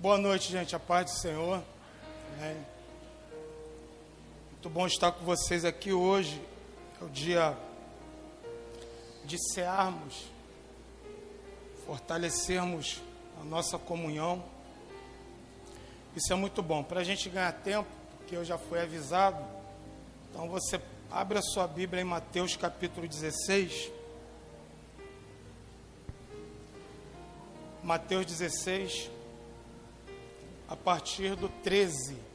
Boa noite, gente. A paz do Senhor. Amém. Muito bom estar com vocês aqui hoje. É o dia de cearmos, fortalecermos a nossa comunhão. Isso é muito bom. Para a gente ganhar tempo, porque eu já fui avisado. Então você abre a sua Bíblia em Mateus capítulo 16. Mateus 16, a partir do 13.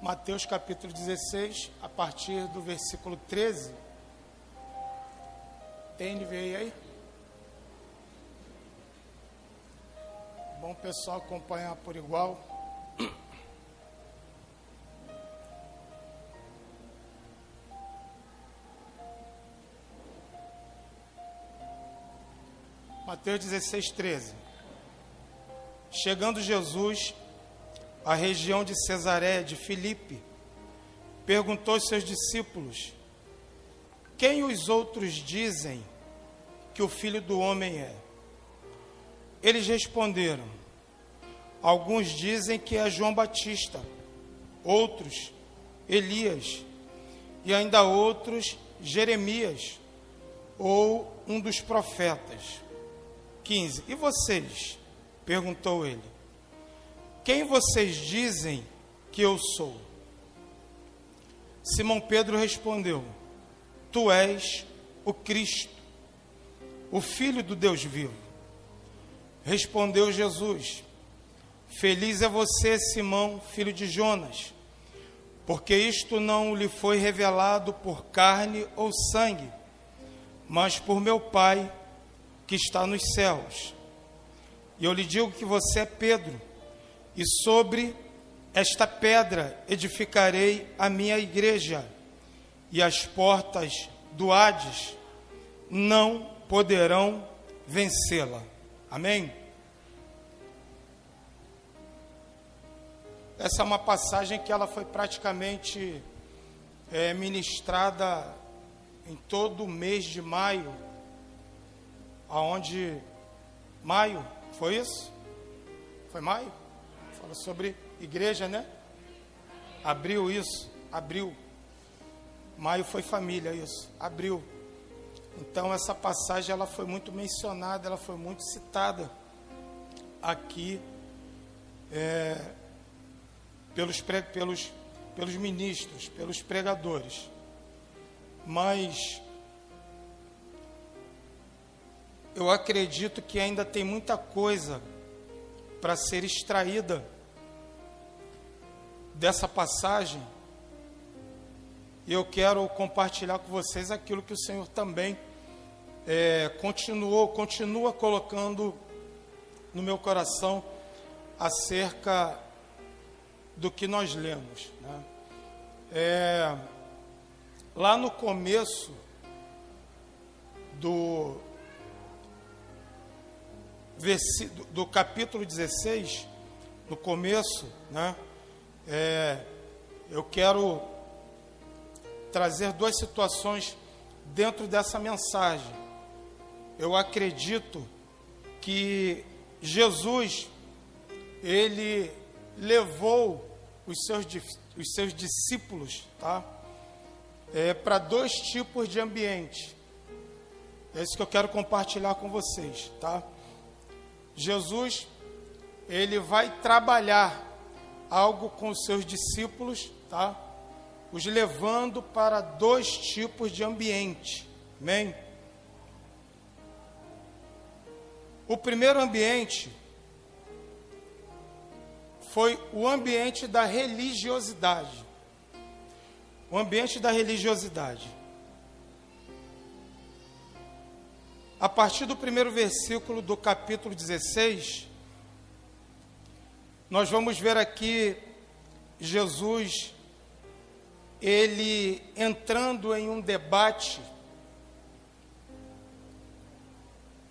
Mateus capítulo 16, a partir do versículo 13. Tem NVI aí? Bom pessoal acompanhar por igual. Mateus 16, 13. Chegando Jesus à região de Cesaré de Filipe, perguntou aos seus discípulos: Quem os outros dizem que o filho do homem é? Eles responderam: Alguns dizem que é João Batista, outros Elias, e ainda outros Jeremias, ou um dos profetas. 15. E vocês? perguntou ele. Quem vocês dizem que eu sou? Simão Pedro respondeu: Tu és o Cristo, o Filho do Deus vivo. Respondeu Jesus: Feliz é você, Simão, filho de Jonas, porque isto não lhe foi revelado por carne ou sangue, mas por meu Pai que está nos céus. E eu lhe digo que você é Pedro, e sobre esta pedra edificarei a minha igreja, e as portas do Hades não poderão vencê-la. Amém? Essa é uma passagem que ela foi praticamente é, ministrada em todo o mês de maio, aonde maio foi isso? Foi maio? Fala sobre igreja, né? Abriu isso, abriu. Maio foi família, isso. Abriu. Então essa passagem ela foi muito mencionada, ela foi muito citada aqui é, pelos, pelos, pelos ministros, pelos pregadores. Mas eu acredito que ainda tem muita coisa para ser extraída dessa passagem. E eu quero compartilhar com vocês aquilo que o Senhor também é, continuou, continua colocando no meu coração acerca do que nós lemos. Né? É, lá no começo do, do capítulo 16, no começo, né, é, eu quero trazer duas situações dentro dessa mensagem. Eu acredito que Jesus, ele levou os seus, os seus discípulos tá? É, para dois tipos de ambiente. É isso que eu quero compartilhar com vocês. Tá? Jesus, ele vai trabalhar algo com os seus discípulos, tá? Os levando para dois tipos de ambiente. Amém? O primeiro ambiente foi o ambiente da religiosidade. O ambiente da religiosidade. A partir do primeiro versículo do capítulo 16, nós vamos ver aqui Jesus, ele entrando em um debate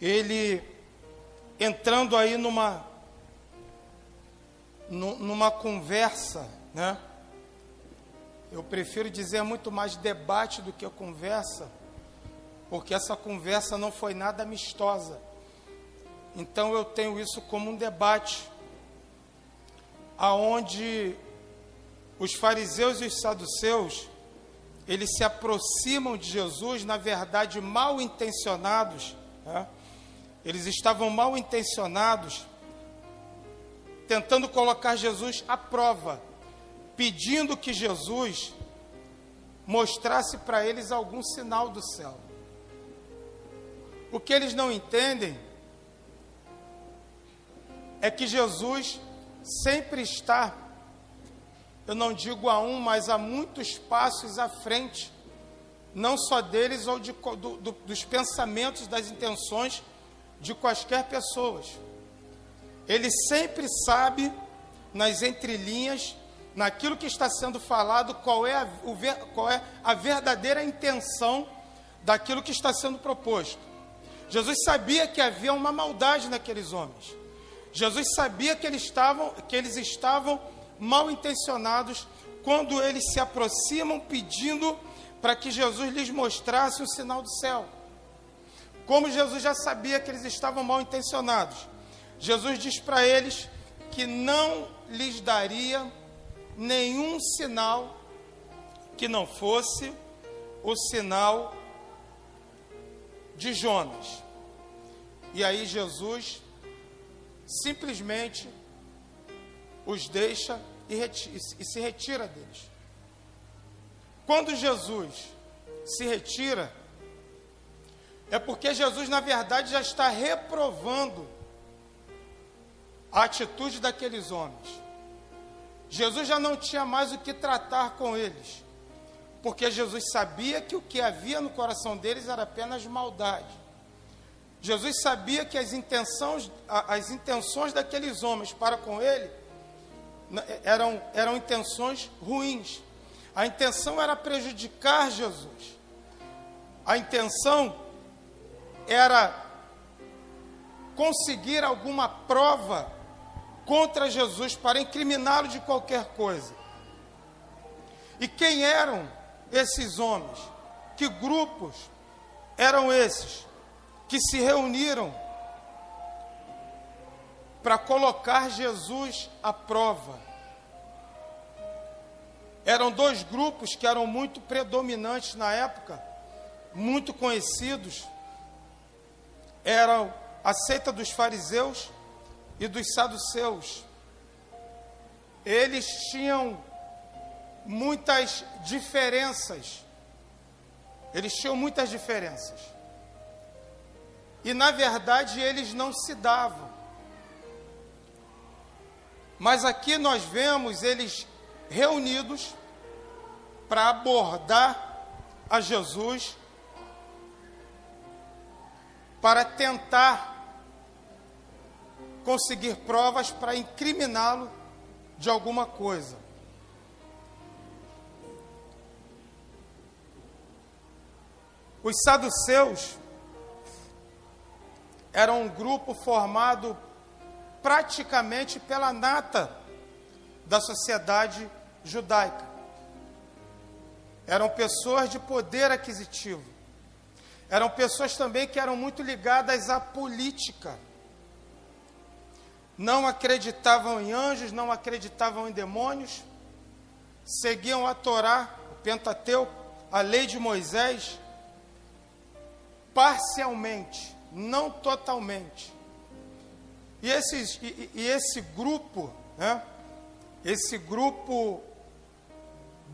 ele entrando aí numa numa conversa, né? Eu prefiro dizer muito mais debate do que conversa, porque essa conversa não foi nada amistosa. Então eu tenho isso como um debate, aonde os fariseus e os saduceus eles se aproximam de Jesus, na verdade mal intencionados. Né? Eles estavam mal intencionados, tentando colocar Jesus à prova, pedindo que Jesus mostrasse para eles algum sinal do céu. O que eles não entendem é que Jesus sempre está, eu não digo a um, mas a muitos passos à frente, não só deles ou de, do, do, dos pensamentos, das intenções de quaisquer pessoas. Ele sempre sabe, nas entrelinhas, naquilo que está sendo falado, qual é a, o, qual é a verdadeira intenção daquilo que está sendo proposto. Jesus sabia que havia uma maldade naqueles homens. Jesus sabia que eles estavam, que eles estavam mal intencionados quando eles se aproximam pedindo para que Jesus lhes mostrasse o sinal do céu. Como Jesus já sabia que eles estavam mal intencionados, Jesus diz para eles que não lhes daria nenhum sinal que não fosse o sinal de Jonas. E aí Jesus simplesmente os deixa e, e se retira deles. Quando Jesus se retira, é porque Jesus, na verdade, já está reprovando a atitude daqueles homens. Jesus já não tinha mais o que tratar com eles, porque Jesus sabia que o que havia no coração deles era apenas maldade. Jesus sabia que as intenções, as intenções daqueles homens para com ele eram, eram intenções ruins. A intenção era prejudicar Jesus. A intenção era conseguir alguma prova contra Jesus para incriminá-lo de qualquer coisa. E quem eram esses homens? Que grupos eram esses? que se reuniram para colocar Jesus à prova. Eram dois grupos que eram muito predominantes na época, muito conhecidos. Eram a seita dos fariseus e dos saduceus. Eles tinham muitas diferenças. Eles tinham muitas diferenças. E na verdade eles não se davam. Mas aqui nós vemos eles reunidos para abordar a Jesus, para tentar conseguir provas para incriminá-lo de alguma coisa. Os saduceus era um grupo formado praticamente pela nata da sociedade judaica. Eram pessoas de poder aquisitivo. Eram pessoas também que eram muito ligadas à política. Não acreditavam em anjos, não acreditavam em demônios. Seguiam a Torá, o Pentateuco, a lei de Moisés, parcialmente não totalmente. E, esses, e, e esse grupo, né, esse grupo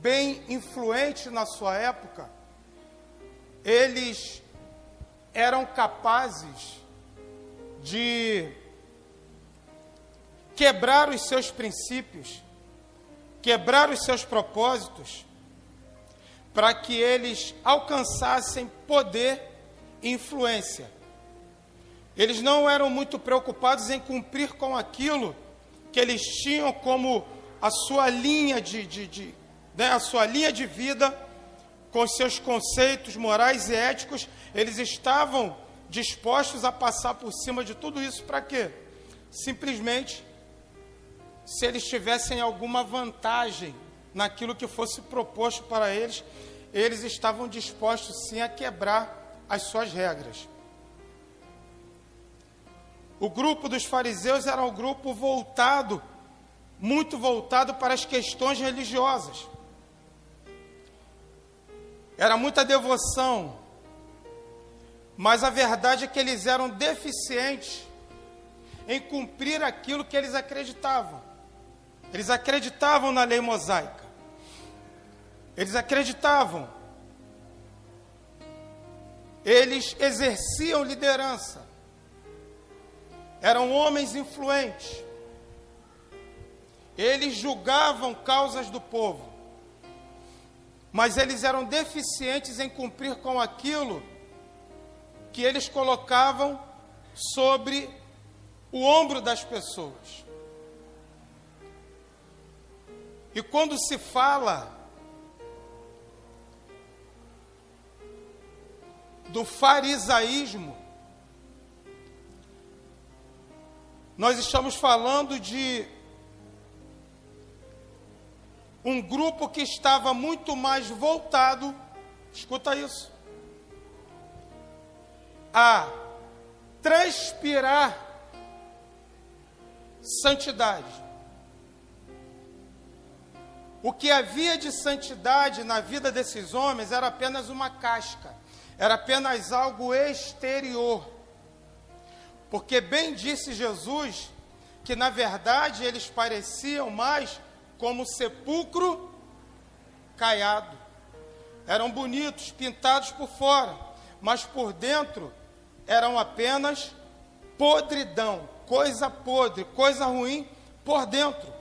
bem influente na sua época, eles eram capazes de quebrar os seus princípios, quebrar os seus propósitos, para que eles alcançassem poder e influência. Eles não eram muito preocupados em cumprir com aquilo que eles tinham como a sua linha de, de, de né, a sua linha de vida, com seus conceitos morais e éticos, eles estavam dispostos a passar por cima de tudo isso para quê? Simplesmente se eles tivessem alguma vantagem naquilo que fosse proposto para eles, eles estavam dispostos sim a quebrar as suas regras. O grupo dos fariseus era um grupo voltado, muito voltado para as questões religiosas. Era muita devoção, mas a verdade é que eles eram deficientes em cumprir aquilo que eles acreditavam. Eles acreditavam na lei mosaica. Eles acreditavam. Eles exerciam liderança. Eram homens influentes. Eles julgavam causas do povo. Mas eles eram deficientes em cumprir com aquilo que eles colocavam sobre o ombro das pessoas. E quando se fala do farisaísmo, nós estamos falando de um grupo que estava muito mais voltado, escuta isso, a transpirar santidade. O que havia de santidade na vida desses homens era apenas uma casca era apenas algo exterior. Porque bem disse Jesus que na verdade eles pareciam mais como sepulcro caiado. Eram bonitos, pintados por fora, mas por dentro eram apenas podridão, coisa podre, coisa ruim por dentro.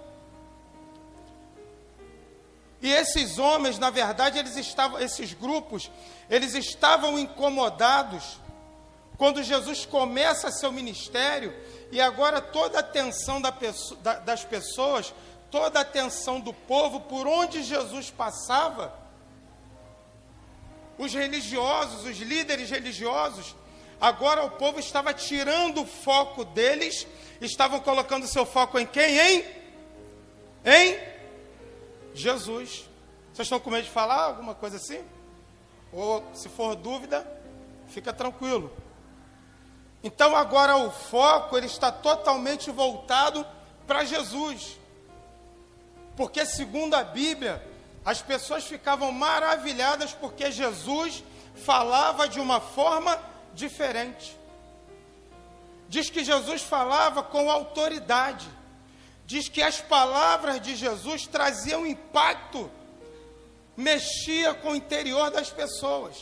E esses homens, na verdade, eles estavam, esses grupos, eles estavam incomodados quando Jesus começa seu ministério e agora toda a atenção da da, das pessoas, toda a atenção do povo, por onde Jesus passava, os religiosos, os líderes religiosos, agora o povo estava tirando o foco deles, estavam colocando seu foco em quem? Em? Em Jesus. Vocês estão com medo de falar alguma coisa assim? Ou se for dúvida, fica tranquilo. Então agora o foco ele está totalmente voltado para Jesus. Porque segundo a Bíblia, as pessoas ficavam maravilhadas porque Jesus falava de uma forma diferente. Diz que Jesus falava com autoridade diz que as palavras de Jesus traziam impacto, mexia com o interior das pessoas.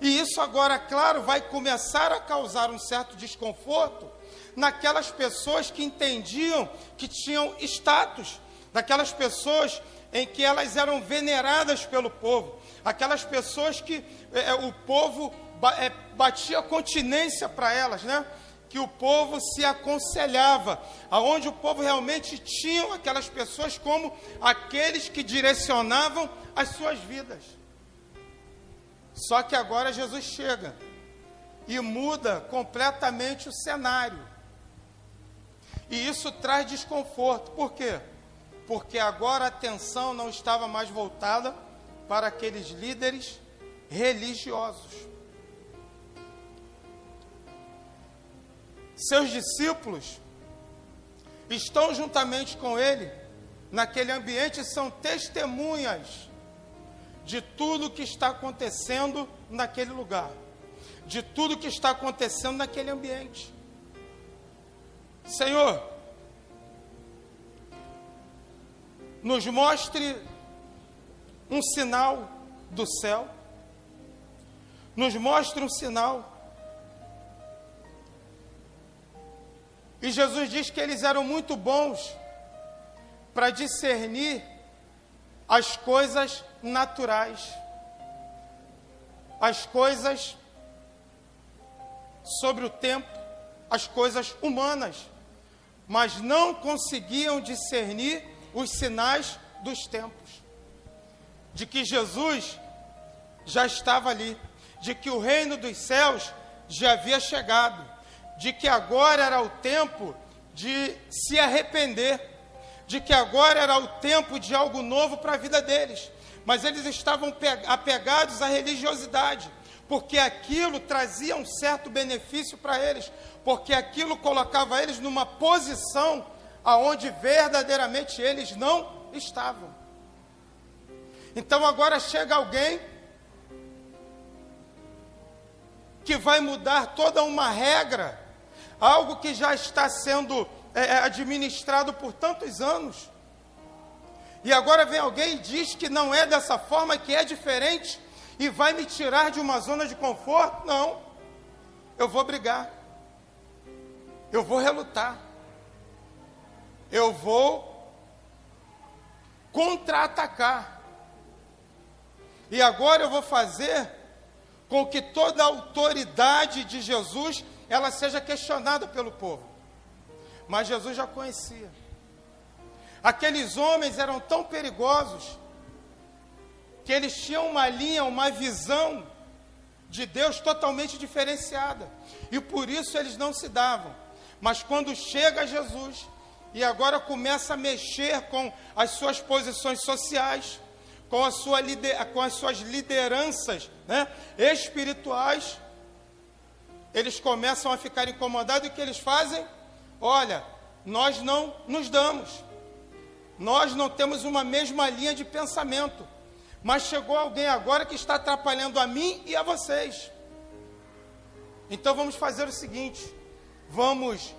E isso agora, claro, vai começar a causar um certo desconforto naquelas pessoas que entendiam que tinham status, daquelas pessoas em que elas eram veneradas pelo povo, aquelas pessoas que é, o povo é, batia continência para elas, né? Que o povo se aconselhava, aonde o povo realmente tinha aquelas pessoas como aqueles que direcionavam as suas vidas. Só que agora Jesus chega e muda completamente o cenário. E isso traz desconforto. Por quê? Porque agora a atenção não estava mais voltada para aqueles líderes religiosos. Seus discípulos estão juntamente com ele naquele ambiente são testemunhas de tudo que está acontecendo naquele lugar, de tudo que está acontecendo naquele ambiente. Senhor, nos mostre um sinal do céu, nos mostre um sinal E Jesus diz que eles eram muito bons para discernir as coisas naturais, as coisas sobre o tempo, as coisas humanas, mas não conseguiam discernir os sinais dos tempos. De que Jesus já estava ali, de que o reino dos céus já havia chegado, de que agora era o tempo de se arrepender, de que agora era o tempo de algo novo para a vida deles. Mas eles estavam apegados à religiosidade, porque aquilo trazia um certo benefício para eles, porque aquilo colocava eles numa posição aonde verdadeiramente eles não estavam. Então agora chega alguém que vai mudar toda uma regra, algo que já está sendo é, é, administrado por tantos anos. E agora vem alguém e diz que não é dessa forma, que é diferente, e vai me tirar de uma zona de conforto? Não. Eu vou brigar. Eu vou relutar. Eu vou contra-atacar. E agora eu vou fazer com que toda a autoridade de Jesus ela seja questionada pelo povo. Mas Jesus já conhecia. Aqueles homens eram tão perigosos que eles tinham uma linha, uma visão de Deus totalmente diferenciada. E por isso eles não se davam. Mas quando chega Jesus e agora começa a mexer com as suas posições sociais, com, sua com as suas lideranças né, espirituais, eles começam a ficar incomodados e o que eles fazem? Olha, nós não nos damos, nós não temos uma mesma linha de pensamento, mas chegou alguém agora que está atrapalhando a mim e a vocês. Então vamos fazer o seguinte: vamos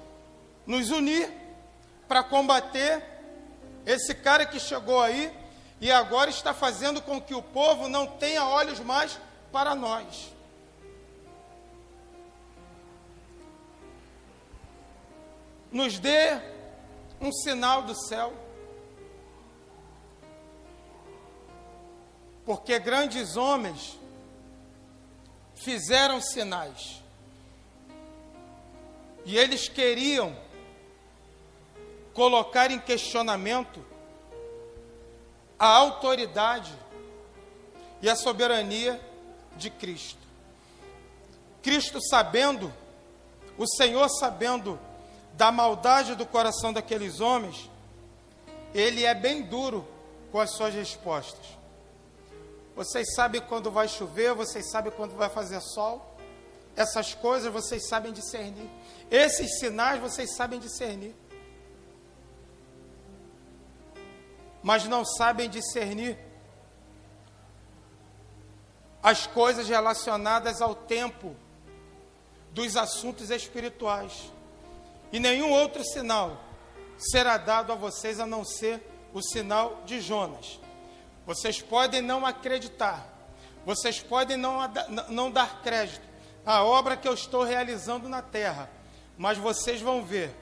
nos unir para combater esse cara que chegou aí e agora está fazendo com que o povo não tenha olhos mais para nós. Nos dê um sinal do céu. Porque grandes homens fizeram sinais. E eles queriam colocar em questionamento a autoridade e a soberania de Cristo. Cristo sabendo, o Senhor sabendo da maldade do coração daqueles homens, ele é bem duro com as suas respostas. Vocês sabem quando vai chover, vocês sabem quando vai fazer sol. Essas coisas vocês sabem discernir. Esses sinais vocês sabem discernir. mas não sabem discernir as coisas relacionadas ao tempo dos assuntos espirituais. E nenhum outro sinal será dado a vocês a não ser o sinal de Jonas. Vocês podem não acreditar, vocês podem não, não dar crédito à obra que eu estou realizando na terra, mas vocês vão ver,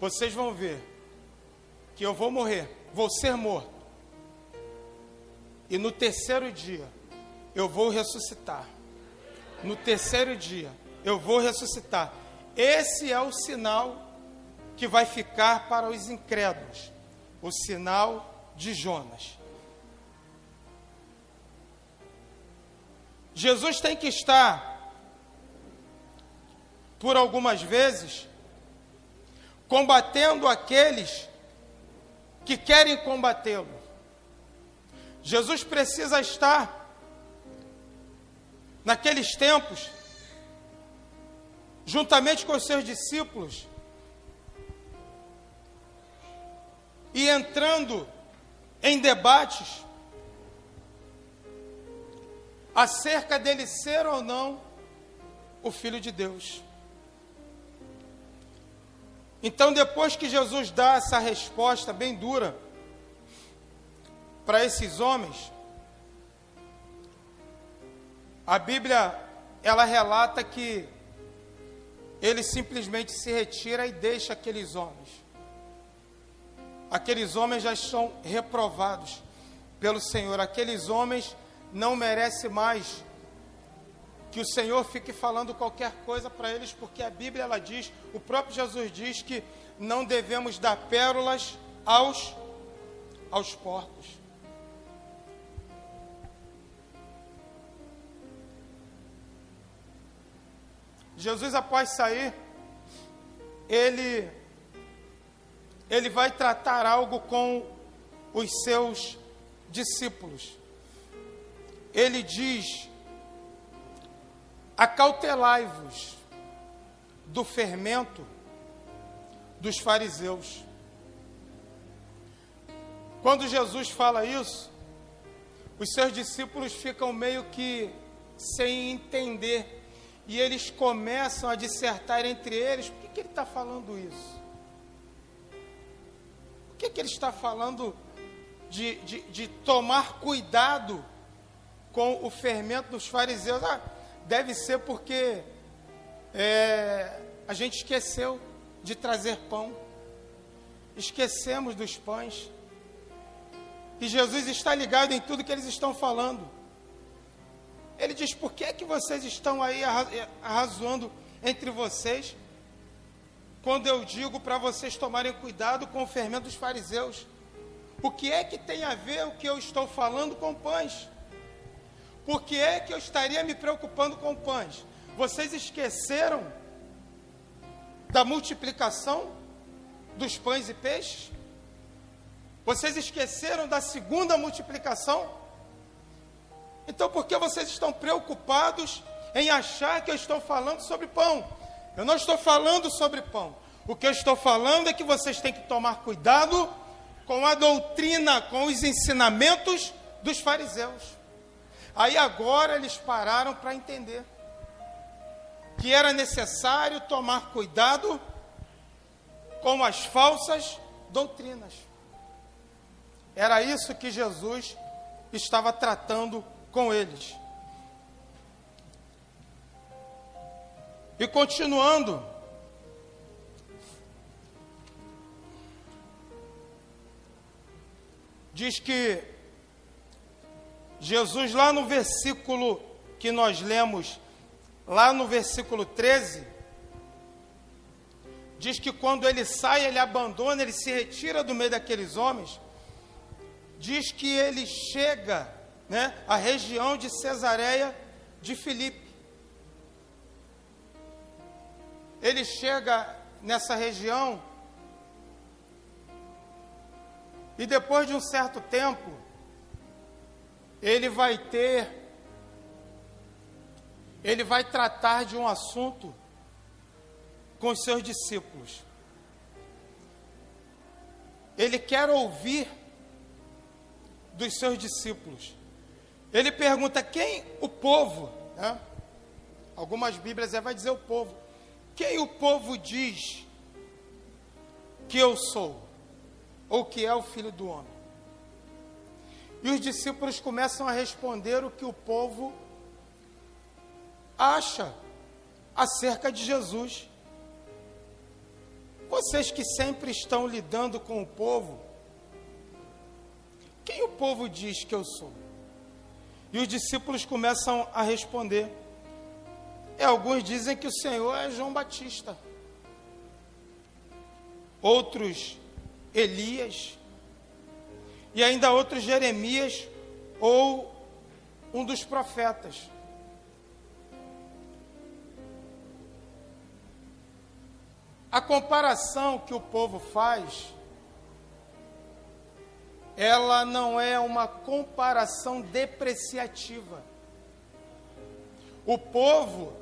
vocês vão ver que eu vou morrer vou ser morto. E no terceiro dia eu vou ressuscitar. No terceiro dia eu vou ressuscitar. Esse é o sinal que vai ficar para os incrédulos o sinal de Jonas. Jesus tem que estar, por algumas vezes, combatendo aqueles que querem combatê-lo. Jesus precisa estar, naqueles tempos, juntamente com os seus discípulos, e entrando em debates acerca dele ser ou não o Filho de Deus. Então, depois que Jesus dá essa resposta bem dura para esses homens, a Bíblia ela relata que ele simplesmente se retira e deixa aqueles homens. Aqueles homens já estão reprovados pelo Senhor. Aqueles homens não merecem mais que o Senhor fique falando qualquer coisa para eles, porque a Bíblia ela diz, o próprio Jesus diz que não devemos dar pérolas aos aos porcos. Jesus, após sair, ele, ele vai tratar algo com os seus discípulos. Ele diz: Acautelai-vos do fermento dos fariseus. Quando Jesus fala isso, os seus discípulos ficam meio que sem entender e eles começam a dissertar entre eles: por que, que ele está falando isso? Por que, que ele está falando de, de, de tomar cuidado com o fermento dos fariseus? Ah, deve ser porque é, a gente esqueceu de trazer pão, esquecemos dos pães. E Jesus está ligado em tudo que eles estão falando. Ele diz: Por que, é que vocês estão aí arrazoando entre vocês? Quando eu digo para vocês tomarem cuidado com o fermento dos fariseus, o que é que tem a ver o que eu estou falando com pães? Por que é que eu estaria me preocupando com pães? Vocês esqueceram da multiplicação dos pães e peixes? Vocês esqueceram da segunda multiplicação? Então, por que vocês estão preocupados em achar que eu estou falando sobre pão? Eu não estou falando sobre pão. O que eu estou falando é que vocês têm que tomar cuidado com a doutrina, com os ensinamentos dos fariseus. Aí agora eles pararam para entender que era necessário tomar cuidado com as falsas doutrinas. Era isso que Jesus estava tratando com eles. E continuando, diz que Jesus, lá no versículo que nós lemos, lá no versículo 13, diz que quando ele sai, ele abandona, ele se retira do meio daqueles homens, diz que ele chega né, a região de Cesareia de Filipe. Ele chega nessa região e depois de um certo tempo, ele vai ter, ele vai tratar de um assunto com os seus discípulos. Ele quer ouvir dos seus discípulos. Ele pergunta quem o povo, né? algumas Bíblias vai dizer o povo, quem o povo diz que eu sou, ou que é o filho do homem? E os discípulos começam a responder o que o povo acha acerca de Jesus. Vocês que sempre estão lidando com o povo, quem o povo diz que eu sou? E os discípulos começam a responder. E alguns dizem que o Senhor é João Batista. Outros, Elias. E ainda outros, Jeremias ou um dos profetas. A comparação que o povo faz ela não é uma comparação depreciativa. O povo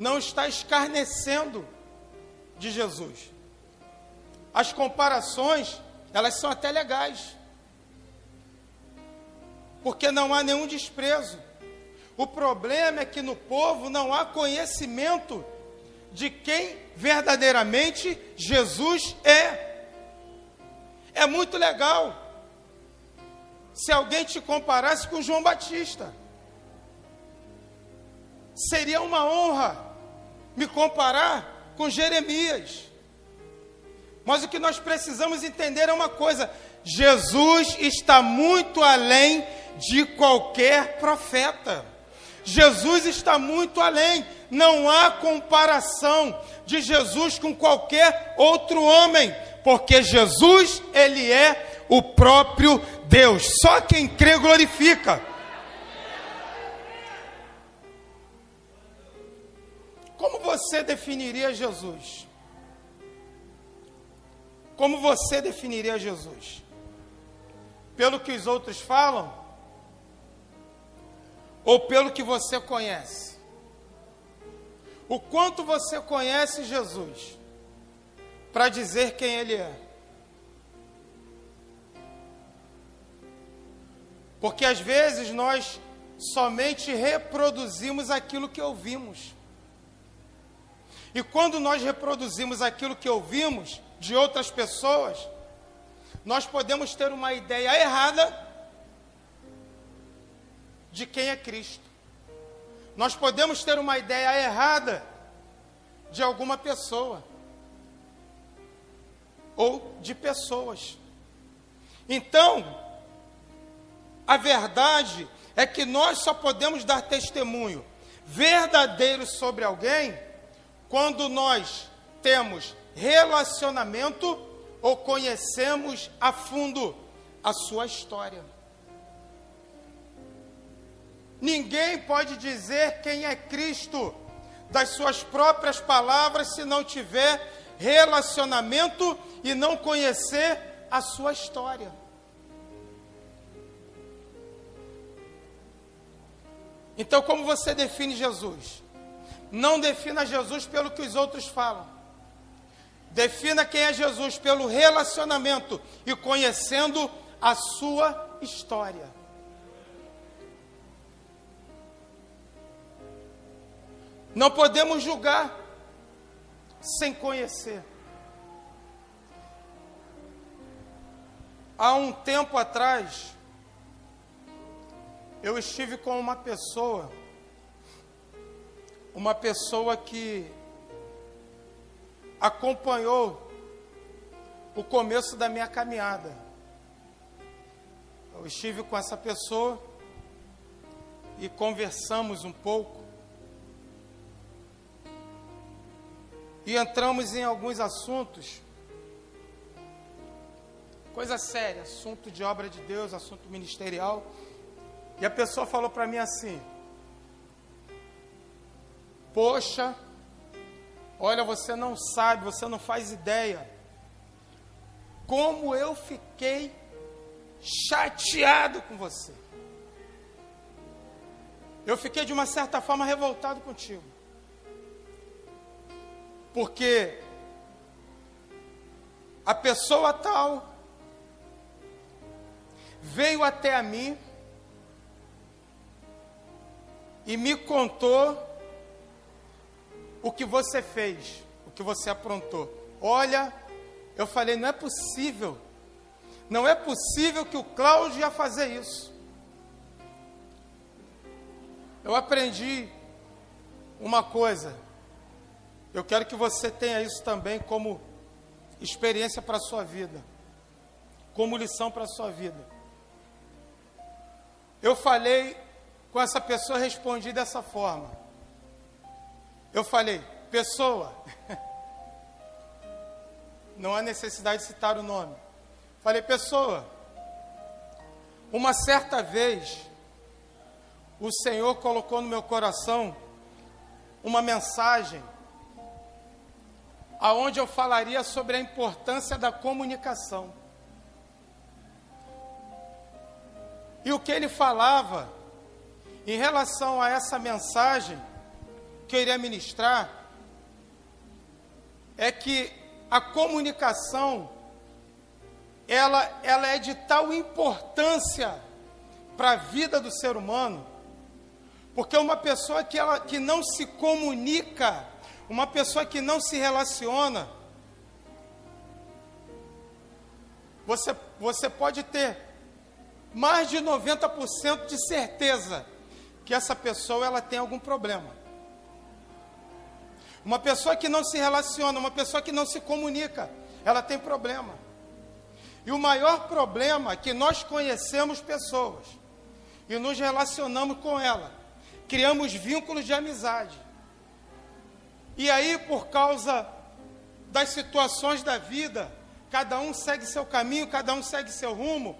não está escarnecendo de Jesus. As comparações, elas são até legais. Porque não há nenhum desprezo. O problema é que no povo não há conhecimento de quem verdadeiramente Jesus é. É muito legal se alguém te comparasse com João Batista. Seria uma honra me comparar com Jeremias. Mas o que nós precisamos entender é uma coisa: Jesus está muito além de qualquer profeta. Jesus está muito além. Não há comparação de Jesus com qualquer outro homem, porque Jesus, ele é o próprio Deus. Só quem crê glorifica. Como você definiria Jesus? Como você definiria Jesus? Pelo que os outros falam? Ou pelo que você conhece? O quanto você conhece Jesus para dizer quem Ele é? Porque às vezes nós somente reproduzimos aquilo que ouvimos. E quando nós reproduzimos aquilo que ouvimos de outras pessoas, nós podemos ter uma ideia errada de quem é Cristo. Nós podemos ter uma ideia errada de alguma pessoa ou de pessoas. Então, a verdade é que nós só podemos dar testemunho verdadeiro sobre alguém quando nós temos relacionamento ou conhecemos a fundo a sua história. Ninguém pode dizer quem é Cristo das suas próprias palavras se não tiver relacionamento e não conhecer a sua história. Então, como você define Jesus? Não defina Jesus pelo que os outros falam. Defina quem é Jesus pelo relacionamento e conhecendo a sua história. Não podemos julgar sem conhecer. Há um tempo atrás, eu estive com uma pessoa, uma pessoa que acompanhou o começo da minha caminhada. Eu estive com essa pessoa e conversamos um pouco. E entramos em alguns assuntos, coisa séria, assunto de obra de Deus, assunto ministerial. E a pessoa falou para mim assim: Poxa, olha, você não sabe, você não faz ideia. Como eu fiquei chateado com você. Eu fiquei de uma certa forma revoltado contigo. Porque a pessoa tal veio até a mim e me contou o que você fez, o que você aprontou. Olha, eu falei, não é possível. Não é possível que o Cláudio ia fazer isso. Eu aprendi uma coisa. Eu quero que você tenha isso também como experiência para a sua vida, como lição para a sua vida. Eu falei com essa pessoa, respondi dessa forma. Eu falei, pessoa, não há necessidade de citar o nome. Falei, pessoa, uma certa vez, o Senhor colocou no meu coração uma mensagem aonde eu falaria sobre a importância da comunicação. E o que ele falava em relação a essa mensagem que eu iria ministrar, é que a comunicação ela, ela é de tal importância para a vida do ser humano, porque uma pessoa que, ela, que não se comunica, uma pessoa que não se relaciona, você, você pode ter mais de 90% de certeza que essa pessoa ela tem algum problema. Uma pessoa que não se relaciona, uma pessoa que não se comunica, ela tem problema. E o maior problema é que nós conhecemos pessoas e nos relacionamos com ela, criamos vínculos de amizade. E aí, por causa das situações da vida, cada um segue seu caminho, cada um segue seu rumo,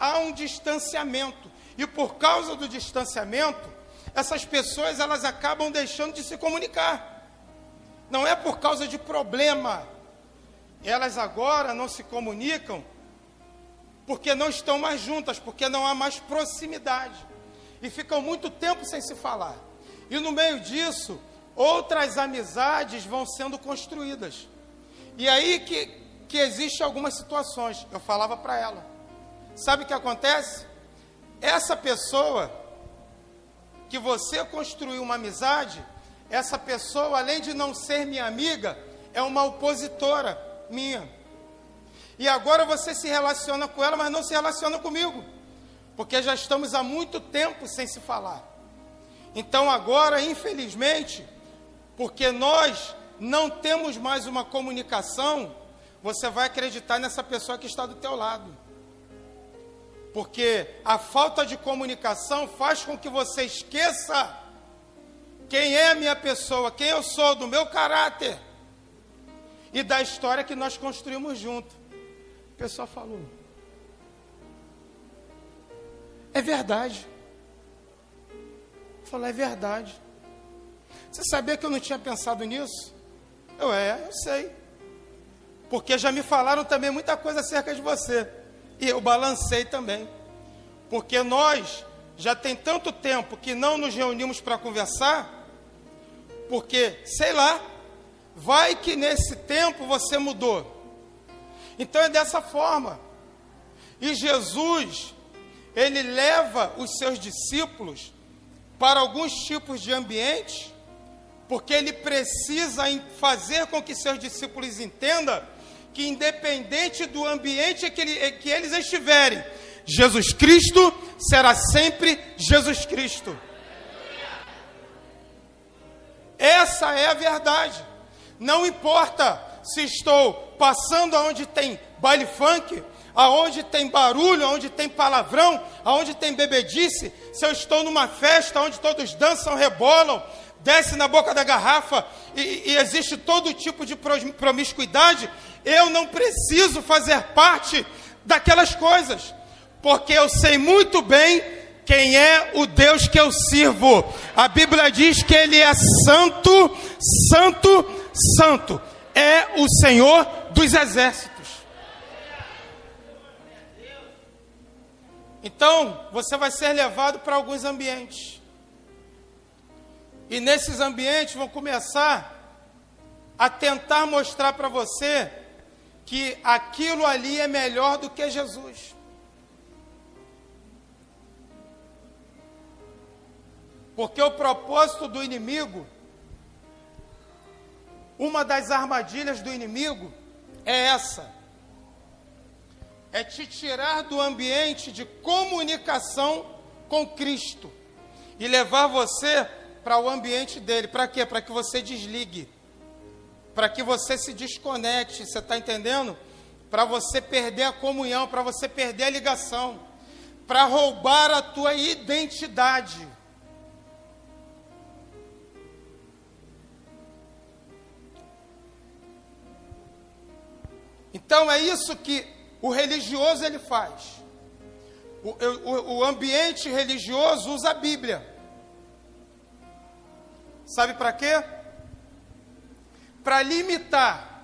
há um distanciamento. E por causa do distanciamento, essas pessoas elas acabam deixando de se comunicar. Não é por causa de problema. Elas agora não se comunicam porque não estão mais juntas, porque não há mais proximidade. E ficam muito tempo sem se falar. E no meio disso, outras amizades vão sendo construídas. E aí que, que existe algumas situações. Eu falava para ela. Sabe o que acontece? Essa pessoa que você construiu uma amizade, essa pessoa, além de não ser minha amiga, é uma opositora minha. E agora você se relaciona com ela, mas não se relaciona comigo, porque já estamos há muito tempo sem se falar. Então agora, infelizmente, porque nós não temos mais uma comunicação, você vai acreditar nessa pessoa que está do teu lado. Porque a falta de comunicação faz com que você esqueça quem é a minha pessoa, quem eu sou, do meu caráter e da história que nós construímos junto. O pessoal falou. É verdade. Falou, é verdade. Você sabia que eu não tinha pensado nisso? Eu é, eu sei. Porque já me falaram também muita coisa acerca de você. E eu balancei também. Porque nós já tem tanto tempo que não nos reunimos para conversar, porque, sei lá, vai que nesse tempo você mudou. Então é dessa forma. E Jesus, ele leva os seus discípulos para alguns tipos de ambientes, porque ele precisa fazer com que seus discípulos entendam que, independente do ambiente que, ele, que eles estiverem, Jesus Cristo será sempre Jesus Cristo. Essa é a verdade. Não importa se estou passando aonde tem baile funk, aonde tem barulho, aonde tem palavrão, aonde tem bebedice, se eu estou numa festa onde todos dançam, rebolam, desce na boca da garrafa e, e existe todo tipo de promiscuidade, eu não preciso fazer parte daquelas coisas porque eu sei muito bem quem é o Deus que eu sirvo. A Bíblia diz que Ele é santo, santo, santo. É o Senhor dos exércitos. Então, você vai ser levado para alguns ambientes. E nesses ambientes vão começar a tentar mostrar para você que aquilo ali é melhor do que Jesus. Porque o propósito do inimigo, uma das armadilhas do inimigo é essa: é te tirar do ambiente de comunicação com Cristo e levar você para o ambiente dele. Para quê? Para que você desligue, para que você se desconecte. Você está entendendo? Para você perder a comunhão, para você perder a ligação, para roubar a tua identidade. Então é isso que o religioso ele faz. O, o, o ambiente religioso usa a Bíblia. Sabe para quê? Para limitar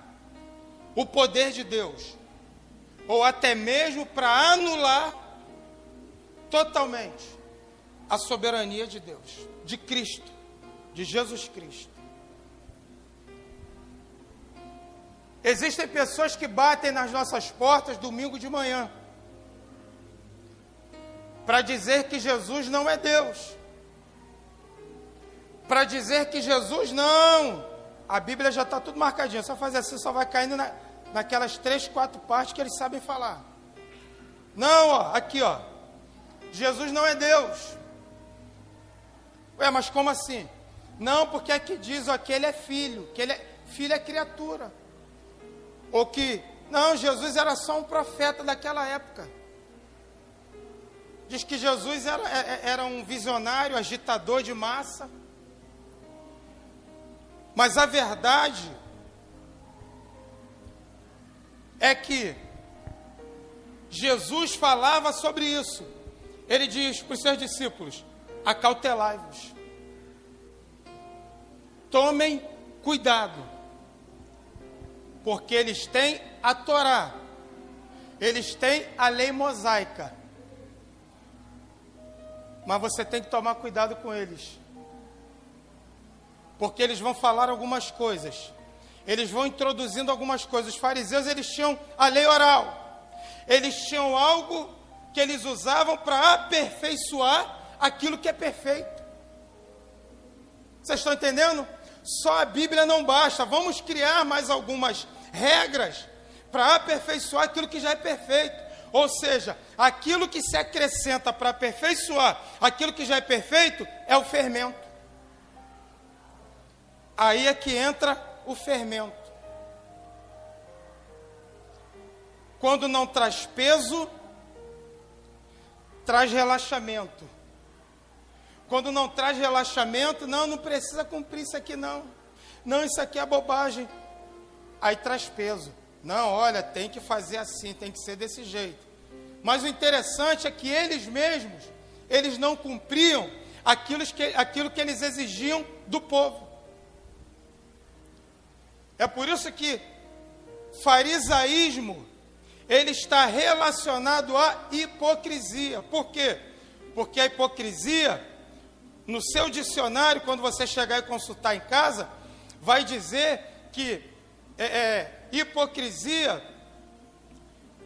o poder de Deus, ou até mesmo para anular totalmente a soberania de Deus, de Cristo, de Jesus Cristo. Existem pessoas que batem nas nossas portas domingo de manhã para dizer que Jesus não é Deus, para dizer que Jesus não. A Bíblia já está tudo marcadinho, só fazer assim, só vai caindo na, naquelas três, quatro partes que eles sabem falar. Não, ó, aqui, ó. Jesus não é Deus. Ué, mas como assim? Não, porque aqui diz ó, que ele é filho, que ele é, filho é criatura ou que, não, Jesus era só um profeta daquela época. Diz que Jesus era, é, é, era um visionário, agitador de massa. Mas a verdade é que Jesus falava sobre isso. Ele diz para os seus discípulos: acautelai-vos, tomem cuidado Porque eles têm a Torá, eles têm a lei mosaica. Mas você tem que tomar cuidado com eles. Porque eles vão falar algumas coisas. Eles vão introduzindo algumas coisas. Os fariseus, eles tinham a lei oral. Eles tinham algo que eles usavam para aperfeiçoar aquilo que é perfeito. Vocês estão entendendo? Só a Bíblia não basta. Vamos criar mais algumas regras para aperfeiçoar aquilo que já é perfeito. Ou seja, aquilo que se acrescenta para aperfeiçoar aquilo que já é perfeito é o fermento. Aí é que entra o fermento. Quando não traz peso, traz relaxamento. Quando não traz relaxamento, não, não precisa cumprir isso aqui não. Não, isso aqui é bobagem. Aí traz peso. Não, olha, tem que fazer assim, tem que ser desse jeito. Mas o interessante é que eles mesmos, eles não cumpriam aquilo que, aquilo que eles exigiam do povo. É por isso que farisaísmo ele está relacionado à hipocrisia. Por quê? Porque a hipocrisia no seu dicionário, quando você chegar e consultar em casa, vai dizer que é, é, hipocrisia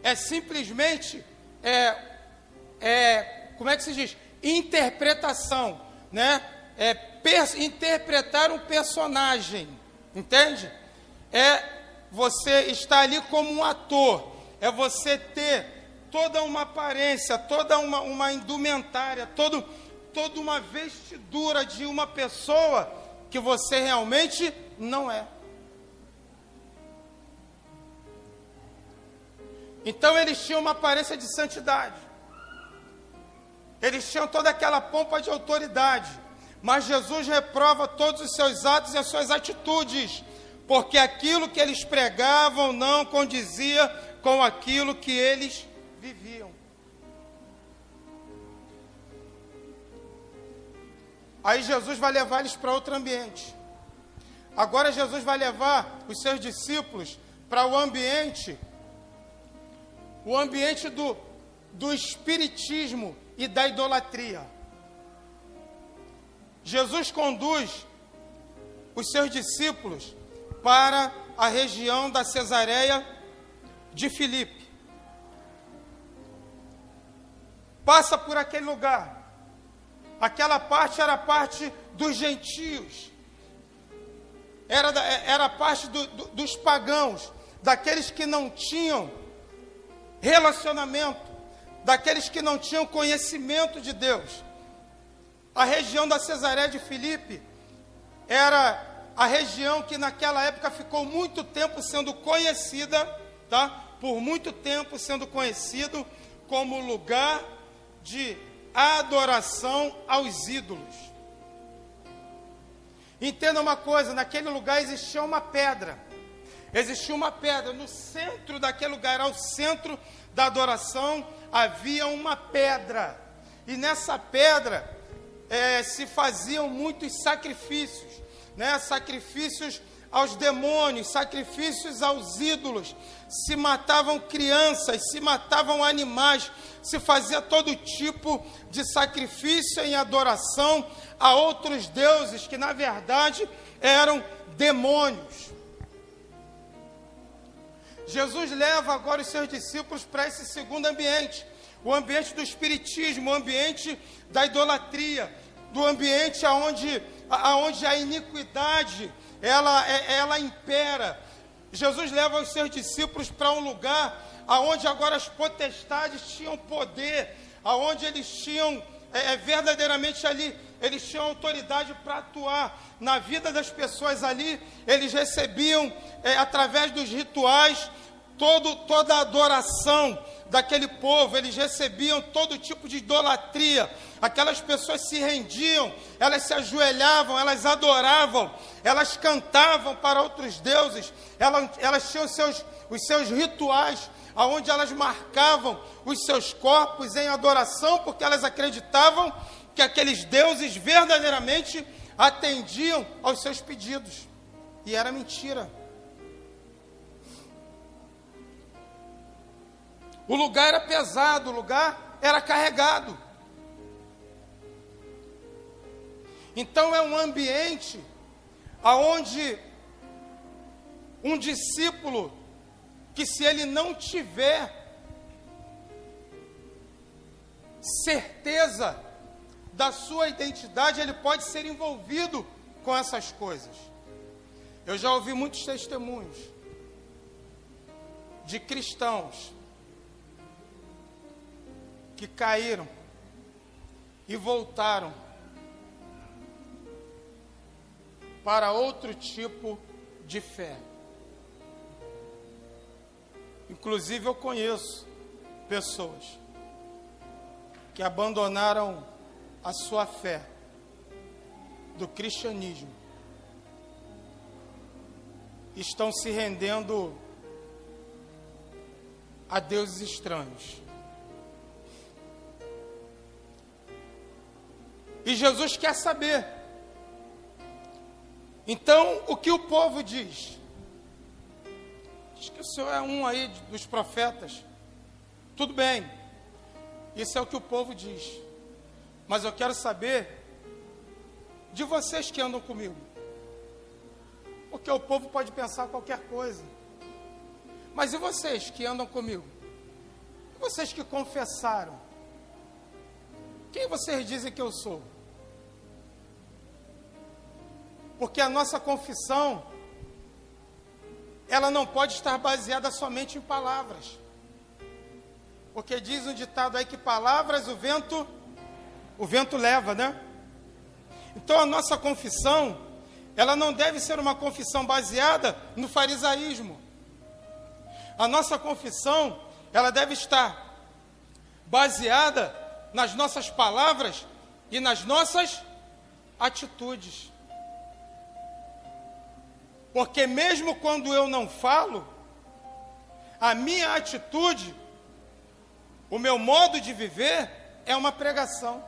é simplesmente é, é, como é que se diz? Interpretação, né? É interpretar um personagem, entende? É você estar ali como um ator, é você ter toda uma aparência, toda uma, uma indumentária, todo toda uma vestidura de uma pessoa que você realmente não é. Então eles tinham uma aparência de santidade. Eles tinham toda aquela pompa de autoridade. Mas Jesus reprova todos os seus atos e as suas atitudes, porque aquilo que eles pregavam não condizia com aquilo que eles viviam. Aí Jesus vai levar eles para outro ambiente. Agora Jesus vai levar os seus discípulos para o ambiente, o ambiente do, do espiritismo e da idolatria. Jesus conduz os seus discípulos para a região da Cesareia de Filipe. Passa por aquele lugar. Aquela parte era parte dos gentios, era, era parte do, do, dos pagãos, daqueles que não tinham relacionamento, daqueles que não tinham conhecimento de Deus. A região da Cesareia de Filipe era a região que naquela época ficou muito tempo sendo conhecida, tá? Por muito tempo sendo conhecido como lugar de adoração aos ídolos. Entenda uma coisa: naquele lugar existia uma pedra. Existia uma pedra. No centro daquele lugar, ao centro da adoração, havia uma pedra. E nessa pedra é, se faziam muitos sacrifícios, né? sacrifícios aos demônios, sacrifícios aos ídolos, se matavam crianças, se matavam animais, se fazia todo tipo de sacrifício em adoração a outros deuses que na verdade eram demônios. Jesus leva agora os seus discípulos para esse segundo ambiente, o ambiente do espiritismo, o ambiente da idolatria, do ambiente aonde, aonde a iniquidade ela, é, ela impera. Jesus leva os seus discípulos para um lugar aonde agora as potestades tinham poder, aonde eles tinham é, é, verdadeiramente ali, eles tinham autoridade para atuar na vida das pessoas ali, eles recebiam é, através dos rituais todo, toda a adoração daquele povo, eles recebiam todo tipo de idolatria, aquelas pessoas se rendiam, elas se ajoelhavam, elas adoravam, elas cantavam para outros deuses, elas, elas tinham seus, os seus rituais, aonde elas marcavam os seus corpos em adoração, porque elas acreditavam que aqueles deuses verdadeiramente atendiam aos seus pedidos. E era mentira. O lugar era pesado, o lugar era carregado. Então é um ambiente aonde um discípulo que se ele não tiver certeza da sua identidade, ele pode ser envolvido com essas coisas. Eu já ouvi muitos testemunhos de cristãos que caíram e voltaram para outro tipo de fé. Inclusive, eu conheço pessoas que abandonaram a sua fé do cristianismo, estão se rendendo a deuses estranhos. E Jesus quer saber. Então, o que o povo diz? Diz que o Senhor é um aí dos profetas. Tudo bem. Isso é o que o povo diz. Mas eu quero saber de vocês que andam comigo. Porque o povo pode pensar qualquer coisa. Mas e vocês que andam comigo? E vocês que confessaram? Quem vocês dizem que eu sou? Porque a nossa confissão, ela não pode estar baseada somente em palavras. Porque diz um ditado aí que palavras o vento, o vento leva, né? Então a nossa confissão, ela não deve ser uma confissão baseada no farisaísmo. A nossa confissão, ela deve estar baseada nas nossas palavras e nas nossas atitudes. Porque mesmo quando eu não falo, a minha atitude, o meu modo de viver é uma pregação.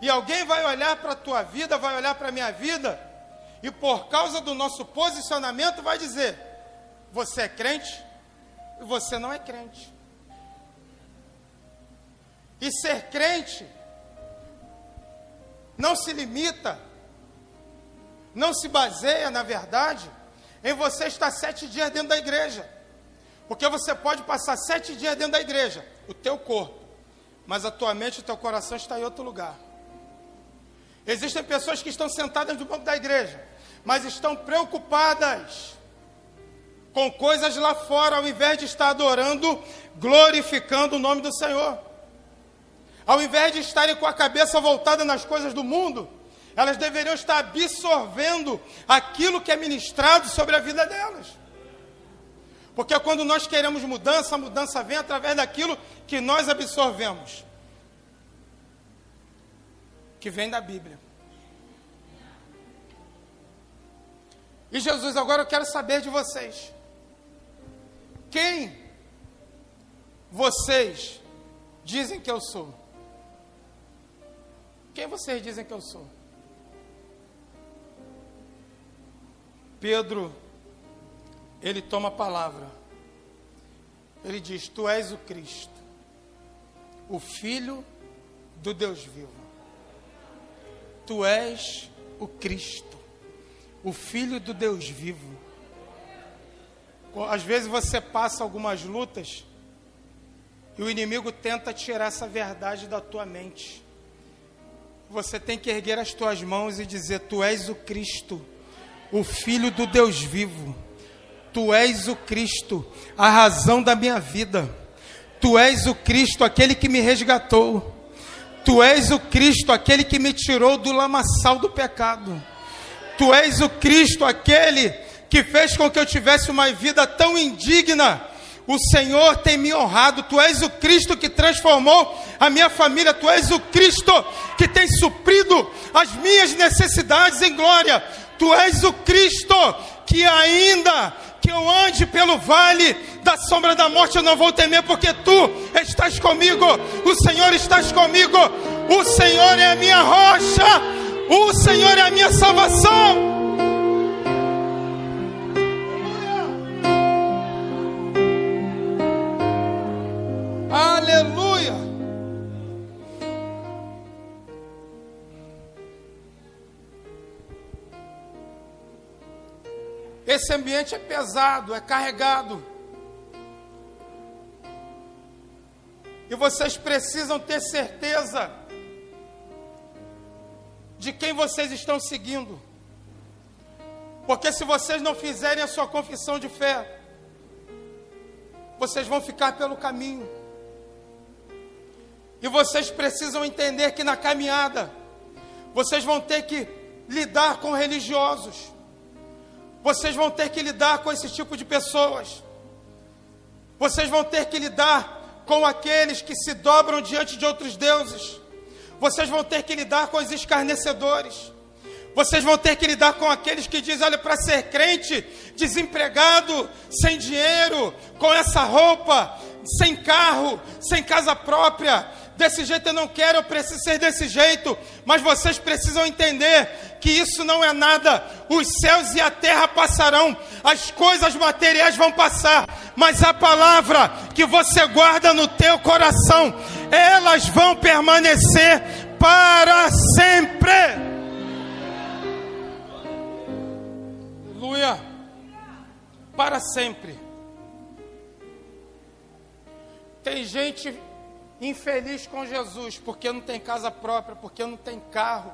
E alguém vai olhar para a tua vida, vai olhar para a minha vida, e por causa do nosso posicionamento vai dizer: você é crente e você não é crente. E ser crente não se limita não se baseia, na verdade, em você estar sete dias dentro da igreja. Porque você pode passar sete dias dentro da igreja, o teu corpo, mas a tua mente e o teu coração está em outro lugar. Existem pessoas que estão sentadas no banco da igreja, mas estão preocupadas com coisas lá fora, ao invés de estar adorando, glorificando o nome do Senhor. Ao invés de estarem com a cabeça voltada nas coisas do mundo, elas deveriam estar absorvendo aquilo que é ministrado sobre a vida delas. Porque quando nós queremos mudança, a mudança vem através daquilo que nós absorvemos que vem da Bíblia. E Jesus, agora eu quero saber de vocês. Quem vocês dizem que eu sou? Quem vocês dizem que eu sou? Pedro, ele toma a palavra. Ele diz: Tu és o Cristo, o Filho do Deus vivo. Tu és o Cristo, o Filho do Deus vivo. Às vezes você passa algumas lutas e o inimigo tenta tirar essa verdade da tua mente. Você tem que erguer as tuas mãos e dizer: Tu és o Cristo o Filho do Deus vivo. Tu és o Cristo, a razão da minha vida. Tu és o Cristo, aquele que me resgatou. Tu és o Cristo, aquele que me tirou do lamaçal do pecado. Tu és o Cristo, aquele que fez com que eu tivesse uma vida tão indigna. O Senhor tem me honrado. Tu és o Cristo que transformou a minha família. Tu és o Cristo que tem suprido as minhas necessidades em glória. Tu és o Cristo que ainda que eu ande pelo vale da sombra da morte, eu não vou temer, porque tu estás comigo, o Senhor estás comigo, o Senhor é a minha rocha, o Senhor é a minha salvação. Esse ambiente é pesado, é carregado. E vocês precisam ter certeza de quem vocês estão seguindo. Porque se vocês não fizerem a sua confissão de fé, vocês vão ficar pelo caminho. E vocês precisam entender que na caminhada, vocês vão ter que lidar com religiosos. Vocês vão ter que lidar com esse tipo de pessoas. Vocês vão ter que lidar com aqueles que se dobram diante de outros deuses. Vocês vão ter que lidar com os escarnecedores. Vocês vão ter que lidar com aqueles que dizem: olha, para ser crente, desempregado, sem dinheiro, com essa roupa, sem carro, sem casa própria, desse jeito eu não quero, eu preciso ser desse jeito. Mas vocês precisam entender que isso não é nada. Os céus e a terra passarão, as coisas materiais vão passar, mas a palavra que você guarda no teu coração, elas vão permanecer para sempre. Aleluia. Para sempre. Tem gente infeliz com Jesus, porque não tem casa própria, porque não tem carro,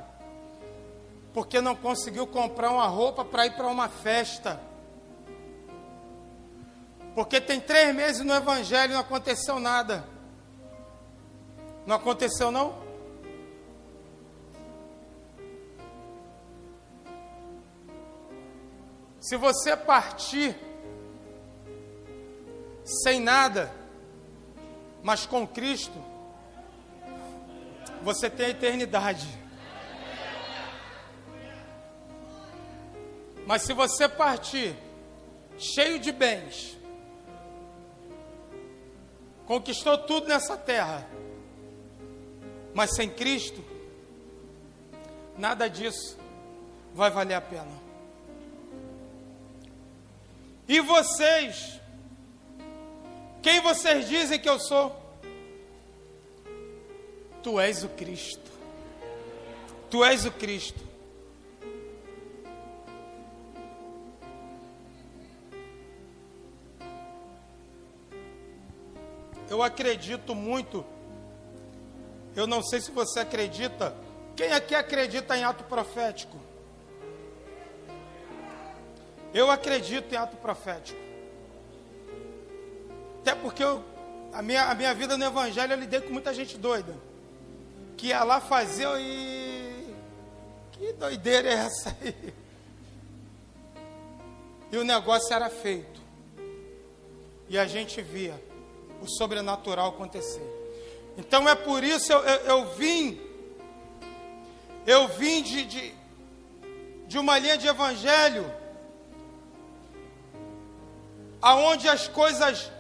porque não conseguiu comprar uma roupa para ir para uma festa, porque tem três meses no Evangelho e não aconteceu nada. Não aconteceu não? Se você partir sem nada, mas com Cristo, você tem a eternidade. Mas se você partir cheio de bens, conquistou tudo nessa terra, mas sem Cristo, nada disso vai valer a pena. E vocês quem vocês dizem que eu sou? Tu és o Cristo. Tu és o Cristo. Eu acredito muito. Eu não sei se você acredita. Quem aqui acredita em ato profético? Eu acredito em ato profético. Até porque eu, a, minha, a minha vida no Evangelho eu lidei com muita gente doida. Que ia lá fazer e. Que doideira é essa aí? E o negócio era feito. E a gente via o sobrenatural acontecer. Então é por isso eu, eu, eu vim. Eu vim de, de, de uma linha de evangelho aonde as coisas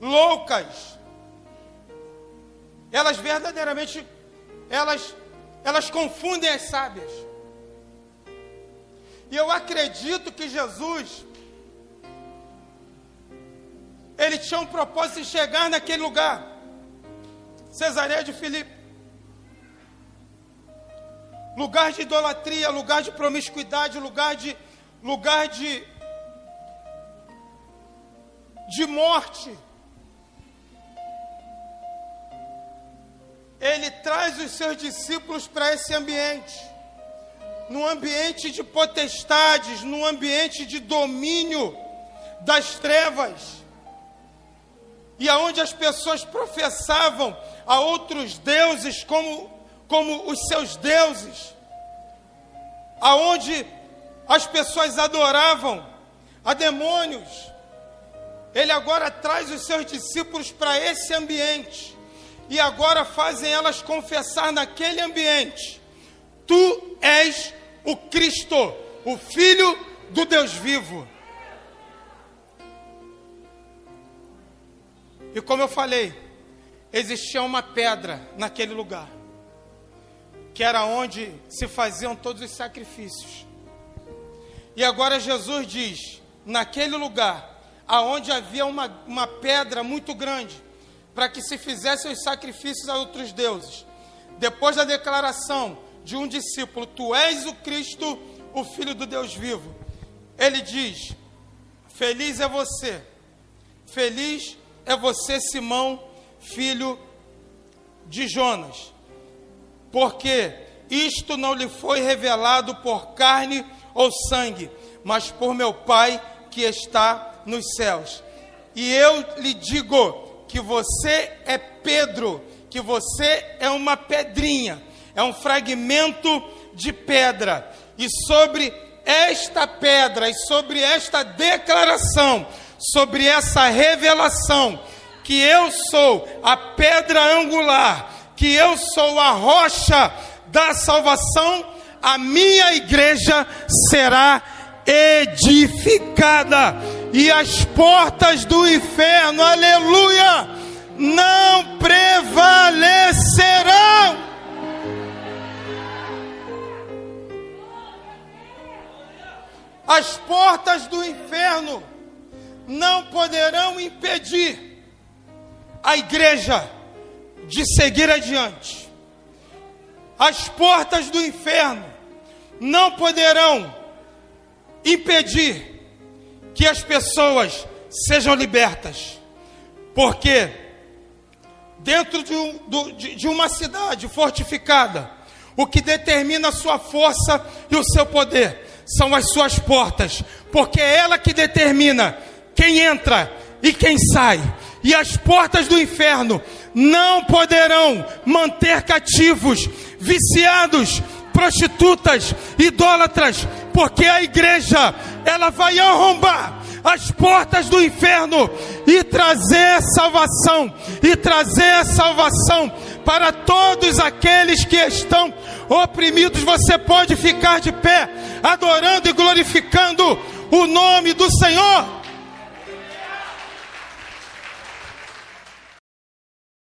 loucas. Elas verdadeiramente elas elas confundem as sábias. E eu acredito que Jesus ele tinha um propósito de chegar naquele lugar. Cesareia de Filipe. Lugar de idolatria, lugar de promiscuidade, lugar de lugar de de morte. Ele traz os seus discípulos para esse ambiente, num ambiente de potestades, num ambiente de domínio das trevas, e aonde as pessoas professavam a outros deuses como, como os seus deuses, aonde as pessoas adoravam a demônios. Ele agora traz os seus discípulos para esse ambiente e agora fazem elas confessar naquele ambiente: Tu és o Cristo, o Filho do Deus vivo. E como eu falei, existia uma pedra naquele lugar, que era onde se faziam todos os sacrifícios. E agora Jesus diz: naquele lugar, aonde havia uma, uma pedra muito grande, para que se fizessem os sacrifícios a outros deuses. Depois da declaração de um discípulo: Tu és o Cristo, o Filho do Deus vivo. ele diz: Feliz é você, feliz é você, Simão, filho de Jonas, porque isto não lhe foi revelado por carne ou sangue, mas por meu Pai que está nos céus. E eu lhe digo que você é Pedro, que você é uma pedrinha, é um fragmento de pedra, e sobre esta pedra e sobre esta declaração, sobre essa revelação, que eu sou a pedra angular, que eu sou a rocha da salvação, a minha igreja será edificada e as portas do inferno, aleluia, não prevalecerão. As portas do inferno não poderão impedir a igreja de seguir adiante. As portas do inferno não poderão impedir que as pessoas sejam libertas, porque dentro de, um, de uma cidade fortificada, o que determina a sua força e o seu poder são as suas portas, porque é ela que determina quem entra e quem sai. E as portas do inferno não poderão manter cativos, viciados, prostitutas, idólatras, porque a igreja ela vai arrombar as portas do inferno e trazer salvação, e trazer salvação para todos aqueles que estão oprimidos. Você pode ficar de pé, adorando e glorificando o nome do Senhor.